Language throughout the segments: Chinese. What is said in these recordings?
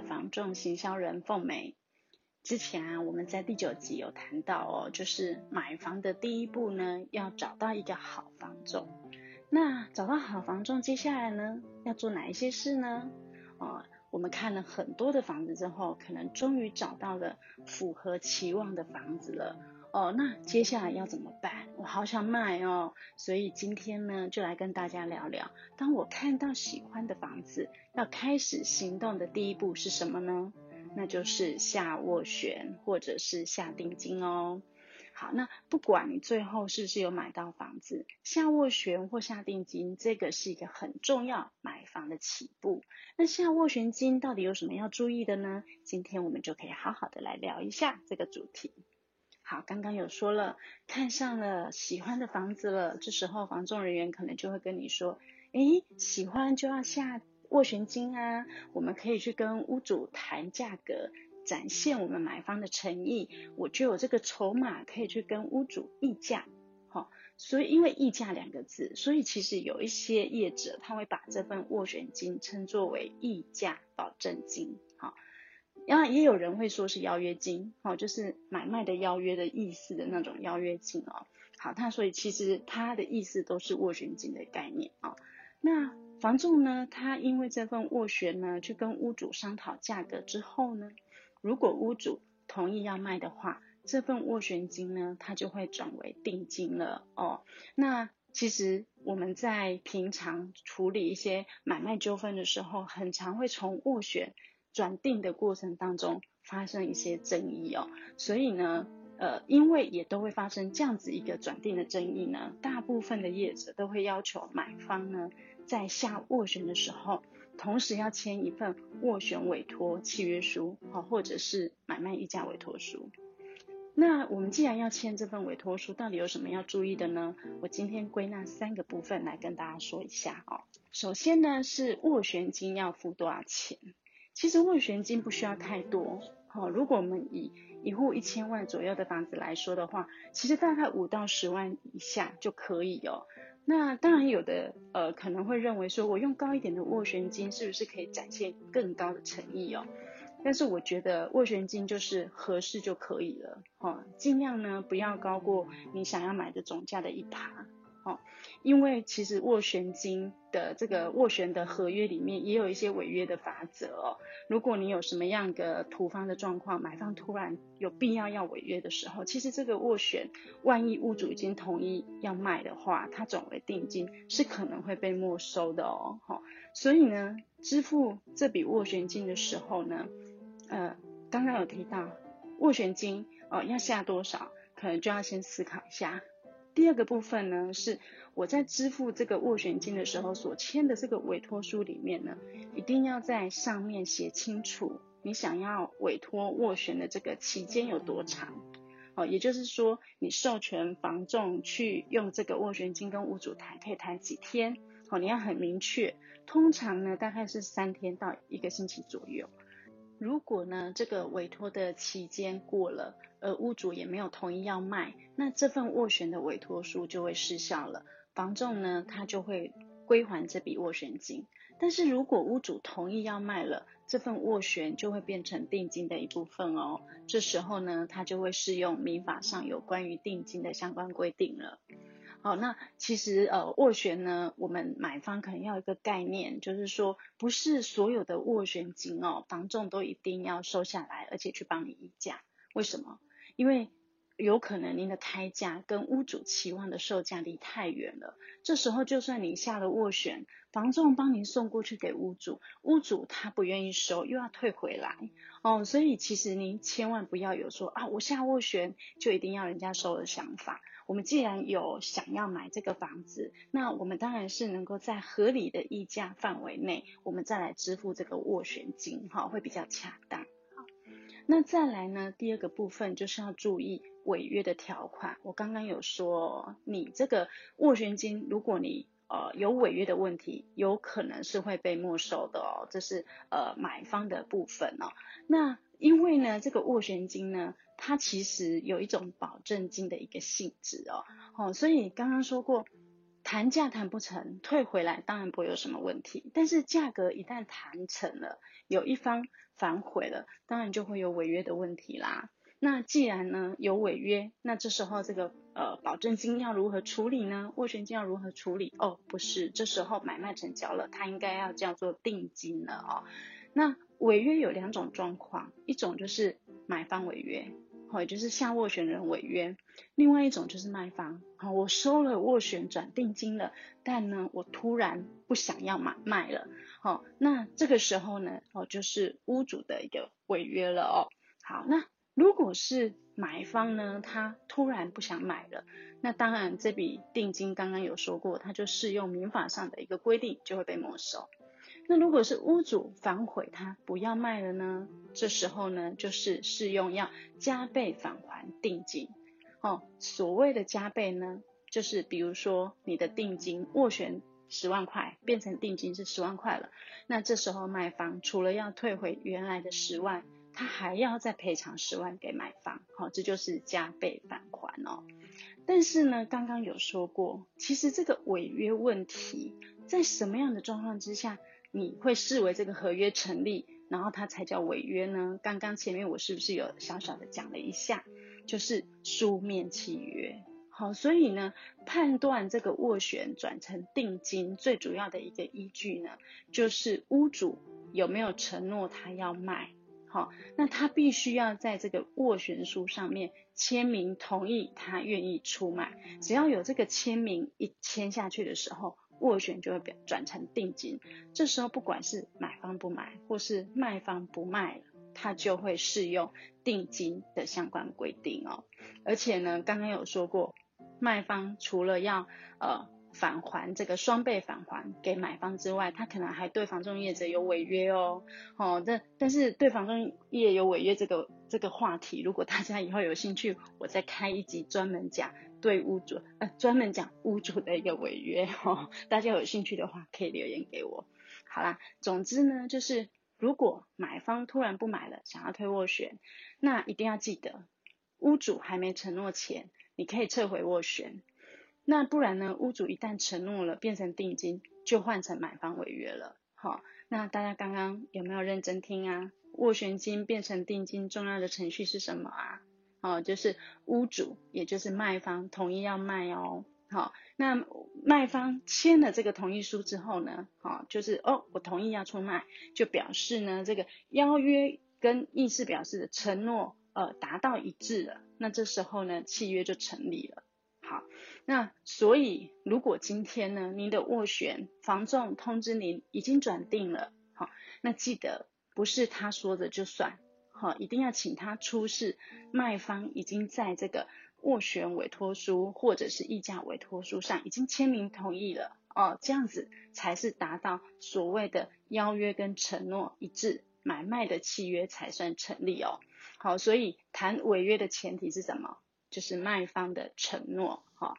房仲行销人凤梅。之前啊，我们在第九集有谈到哦，就是买房的第一步呢，要找到一个好房仲。那找到好房仲，接下来呢，要做哪一些事呢？哦，我们看了很多的房子之后，可能终于找到了符合期望的房子了。哦，那接下来要怎么办？我好想买哦，所以今天呢，就来跟大家聊聊，当我看到喜欢的房子，要开始行动的第一步是什么呢？那就是下斡旋或者是下定金哦。好，那不管你最后是不是有买到房子，下斡旋或下定金，这个是一个很重要买房的起步。那下斡旋金到底有什么要注意的呢？今天我们就可以好好的来聊一下这个主题。好，刚刚有说了，看上了喜欢的房子了，这时候房仲人员可能就会跟你说，诶，喜欢就要下斡旋金啊，我们可以去跟屋主谈价格，展现我们买方的诚意，我就有这个筹码可以去跟屋主议价。好、所以因为议价两个字，所以其实有一些业者他会把这份斡旋金称作为议价保证金。好、然后也有人会说是邀约金，哦，就是买卖的邀约的意思的那种邀约金哦。好，那所以其实它的意思都是斡旋金的概念啊、那房仲呢，他因为这份斡旋呢，去跟屋主商讨价格之后呢，如果屋主同意要卖的话，这份斡旋金呢，它就会转为定金了哦。那其实我们在平常处理一些买卖纠纷的时候，很常会从斡旋转定的过程当中发生一些争议哦。所以呢，呃，因为也都会发生这样子一个转定的争议呢，大部分的业者都会要求买方呢，在下斡旋的时候，同时要签一份斡旋委托契约书，好，或者是买卖议价委托书。那我们既然要签这份委托书，到底有什么要注意的呢？我今天归纳三个部分来跟大家说一下哦。首先呢，是斡旋金要付多少钱？其实斡旋金不需要太多，好，如果我们以一户一千万左右的房子来说的话，其实大概五到十万以下就可以哦。那当然有的呃可能会认为说，我用高一点的斡旋金是不是可以展现更高的诚意哦？但是我觉得斡旋金就是合适就可以了，哦，尽量呢不要高过你想要买的总价的一趴。哦，因为其实斡旋金的这个斡旋的合约里面也有一些违约的法则哦。如果你有什么样的突发的状况，买方突然有必要要违约的时候，其实这个斡旋，万一屋主已经同意要卖的话，它转为定金是可能会被没收的哦。好，所以呢，支付这笔斡旋金的时候呢，呃，刚刚有提到斡旋金哦要下多少，可能就要先思考一下。第二个部分呢，是我在支付这个斡旋金的时候所签的这个委托书里面呢，一定要在上面写清楚你想要委托斡旋的这个期间有多长。哦，也就是说，你授权房仲去用这个斡旋金跟屋主谈，可以谈几天？哦，你要很明确，通常呢大概是三天到一个星期左右。如果呢，这个委托的期间过了，而屋主也没有同意要卖，那这份斡旋的委托书就会失效了，房仲呢，他就会归还这笔斡旋金。但是如果屋主同意要卖了，这份斡旋就会变成定金的一部分哦。这时候呢，他就会适用民法上有关于定金的相关规定了。好，那其实呃，斡旋呢，我们买方可能要一个概念，就是说，不是所有的斡旋金哦，房仲都一定要收下来，而且去帮你议价。为什么？因为有可能您的开价跟屋主期望的售价离太远了，这时候就算你下了斡旋，房仲帮您送过去给屋主，屋主他不愿意收，又要退回来哦，所以其实您千万不要有说啊，我下斡旋就一定要人家收的想法。我们既然有想要买这个房子，那我们当然是能够在合理的议价范围内，我们再来支付这个斡旋金，哈，会比较恰当。那再来呢，第二个部分就是要注意违约的条款。我刚刚有说，你这个斡旋金，如果你呃有违约的问题，有可能是会被没收的哦。这是呃买方的部分哦。那因为呢，这个斡旋金呢，它其实有一种保证金的一个性质哦。哦，所以刚刚说过。谈价谈不成，退回来当然不会有什么问题。但是价格一旦谈成了，有一方反悔了，当然就会有违约的问题啦。那既然呢有违约，那这时候这个呃保证金要如何处理呢？斡旋金要如何处理？哦，不是，这时候买卖成交了，它应该要叫做定金了哦。那违约有两种状况，一种就是买方违约。也就是向斡旋人违约，另外一种就是卖方，好，我收了斡旋转定金了，但呢，我突然不想要买卖了，好，那这个时候呢，哦，就是屋主的一个违约了哦。好，那如果是买方呢，他突然不想买了，那当然这笔定金刚刚有说过，他就适用民法上的一个规定，就会被没收。那如果是屋主反悔，他不要卖了呢？这时候呢，就是适用要加倍返还定金。哦，所谓的加倍呢，就是比如说你的定金斡旋十万块，变成定金是十万块了，那这时候卖方除了要退回原来的十万，他还要再赔偿十万给买方。好，这就是加倍返还哦。但是呢，刚刚有说过，其实这个违约问题在什么样的状况之下，你会视为这个合约成立，然后它才叫违约呢？刚刚前面我是不是有小小的讲了一下，就是书面契约。好，所以呢，判断这个斡旋转成定金最主要的一个依据呢，就是屋主有没有承诺他要卖。好，那他必须要在这个斡旋书上面签名同意他愿意出卖，只要有这个签名一签下去的时候。斡旋就会变转成定金，这时候不管是买方不买，或是卖方不卖了，它就会适用定金的相关规定哦。而且呢，刚刚有说过，卖方除了要呃返还这个双倍返还给买方之外，他可能还对房仲业者有违约哦。哦，但但是对房仲业有违约这个这个话题，如果大家以后有兴趣，我再开一集专门讲。对屋主，呃，专门讲屋主的一个违约哦，大家有兴趣的话可以留言给我。好啦，总之呢，就是如果买方突然不买了，想要退斡旋，那一定要记得，屋主还没承诺前，你可以撤回斡旋。那不然呢，屋主一旦承诺了，变成定金，就换成买方违约了。好，那大家刚刚有没有认真听啊？斡旋金变成定金，重要的程序是什么啊？哦，就是屋主，也就是卖方同意要卖哦。好，那卖方签了这个同意书之后呢，好，就是哦，我同意要出卖，就表示呢，这个邀约跟意思表示的承诺，呃，达到一致了。那这时候呢，契约就成立了。好，那所以如果今天呢，您的斡旋房仲通知您已经转定了，好，那记得不是他说的就算。好，一定要请他出示卖方已经在这个斡旋委托书或者是议价委托书上已经签名同意了哦，这样子才是达到所谓的邀约跟承诺一致，买卖的契约才算成立哦。好，所以谈违约的前提是什么？就是卖方的承诺。哈。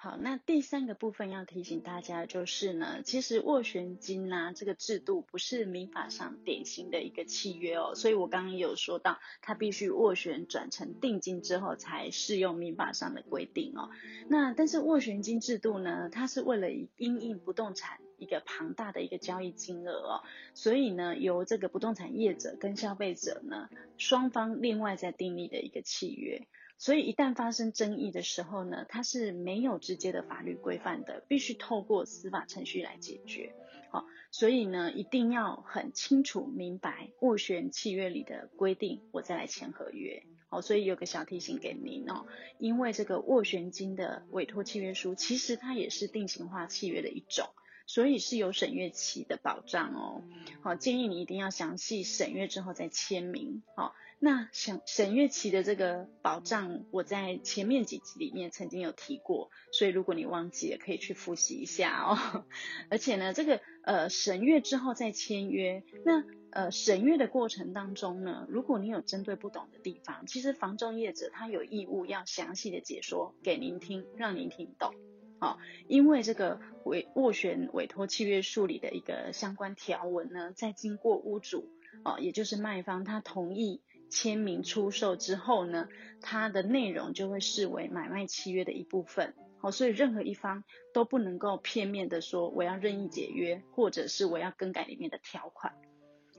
好，那第三个部分要提醒大家就是呢，其实斡旋金呐、啊、这个制度不是民法上典型的一个契约哦，所以我刚刚有说到，它必须斡旋转成定金之后才适用民法上的规定哦。那但是斡旋金制度呢，它是为了因应不动产一个庞大的一个交易金额哦，所以呢，由这个不动产业者跟消费者呢双方另外再订立的一个契约。所以一旦发生争议的时候呢，它是没有直接的法律规范的，必须透过司法程序来解决。好，所以呢，一定要很清楚明白斡旋契约里的规定，我再来签合约。好，所以有个小提醒给您哦，因为这个斡旋金的委托契约书，其实它也是定型化契约的一种，所以是有审阅期的保障哦。好，建议你一定要详细审阅之后再签名。好。那审审阅期的这个保障，我在前面几集里面曾经有提过，所以如果你忘记了，可以去复习一下哦。而且呢，这个呃审阅之后再签约，那呃审阅的过程当中呢，如果你有针对不懂的地方，其实房仲业者他有义务要详细的解说给您听，让您听懂。好、哦，因为这个委斡旋委托契约书里的一个相关条文呢，在经过屋主哦，也就是卖方他同意。签名出售之后呢，它的内容就会视为买卖契约的一部分。好，所以任何一方都不能够片面的说我要任意解约，或者是我要更改里面的条款。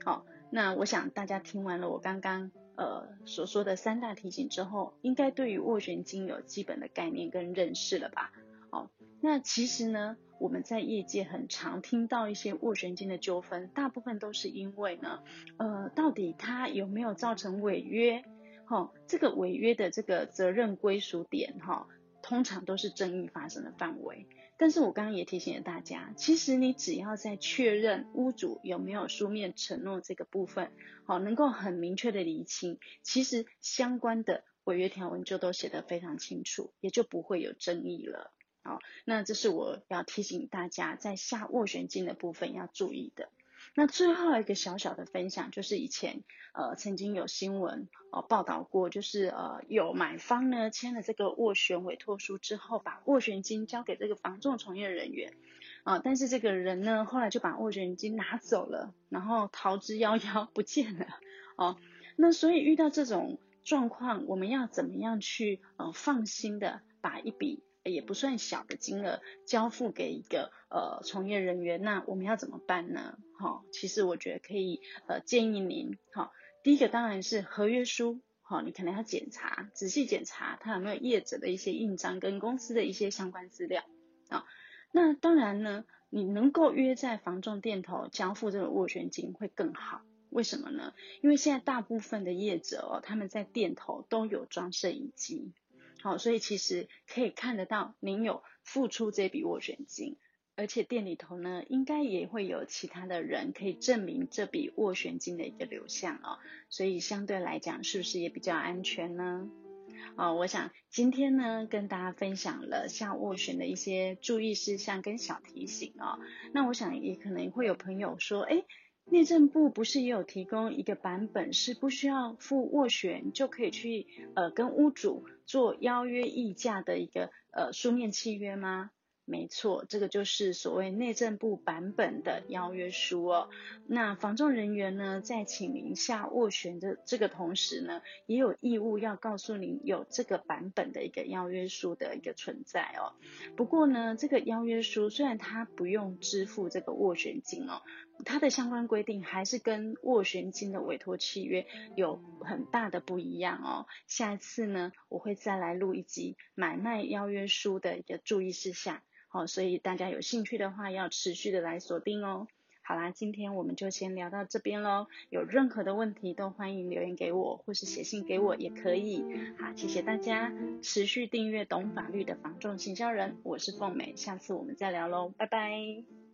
好，那我想大家听完了我刚刚呃所说的三大提醒之后，应该对于斡旋金有基本的概念跟认识了吧？好，那其实呢，我们在业界很常听到一些斡旋金的纠纷，大部分都是因为呢，呃，到底它有没有造成违约？哈，这个违约的这个责任归属点，哈。通常都是争议发生的范围，但是我刚刚也提醒了大家，其实你只要在确认屋主有没有书面承诺这个部分，好，能够很明确的厘清，其实相关的违约条文就都写得非常清楚，也就不会有争议了。好，那这是我要提醒大家在下斡旋金的部分要注意的。那最后一个小小的分享，就是以前呃曾经有新闻呃报道过，就是呃有买方呢签了这个斡旋委托书之后，把斡旋金交给这个房仲从业人员。啊、但是这个人呢后来就把斡旋金拿走了，然后逃之夭夭不见了。哦、那所以遇到这种状况，我们要怎么样去呃放心的把一笔也不算小的金额交付给一个呃从业人员，那我们要怎么办呢？好、哦，其实我觉得可以呃建议您，哈、第一个当然是合约书，哈、你可能要检查，仔细检查它有没有业者的一些印章跟公司的一些相关资料啊、那当然呢，你能够约在房仲店头交付这个斡旋金会更好，为什么呢？因为现在大部分的业者哦，他们在店头都有装摄影机。好，所以其实可以看得到您有付出这笔斡旋金，而且店里头呢，应该也会有其他的人可以证明这笔斡旋金的一个流向哦，所以相对来讲，是不是也比较安全呢？哦，我想今天呢，跟大家分享了下斡旋的一些注意事项跟小提醒哦，那我想也可能会有朋友说，诶内政部不是也有提供一个版本，是不需要付斡旋就可以去呃跟屋主做邀约议价的一个呃书面契约吗？没错，这个就是所谓内政部版本的邀约书哦。那房仲人员呢，在请您下斡旋的这个同时呢，也有义务要告诉您有这个版本的一个邀约书的一个存在哦。不过呢，这个邀约书虽然它不用支付这个斡旋金哦，它的相关规定还是跟斡旋金的委托契约有很大的不一样哦。下一次呢，我会再来录一集买卖邀约书的一个注意事项。好，所以大家有兴趣的话，要持续的来锁定哦。好啦，今天我们就先聊到这边喽。有任何的问题都欢迎留言给我，或是写信给我也可以。好，谢谢大家持续订阅懂法律的防仲行销人，我是凤美，下次我们再聊喽，拜拜。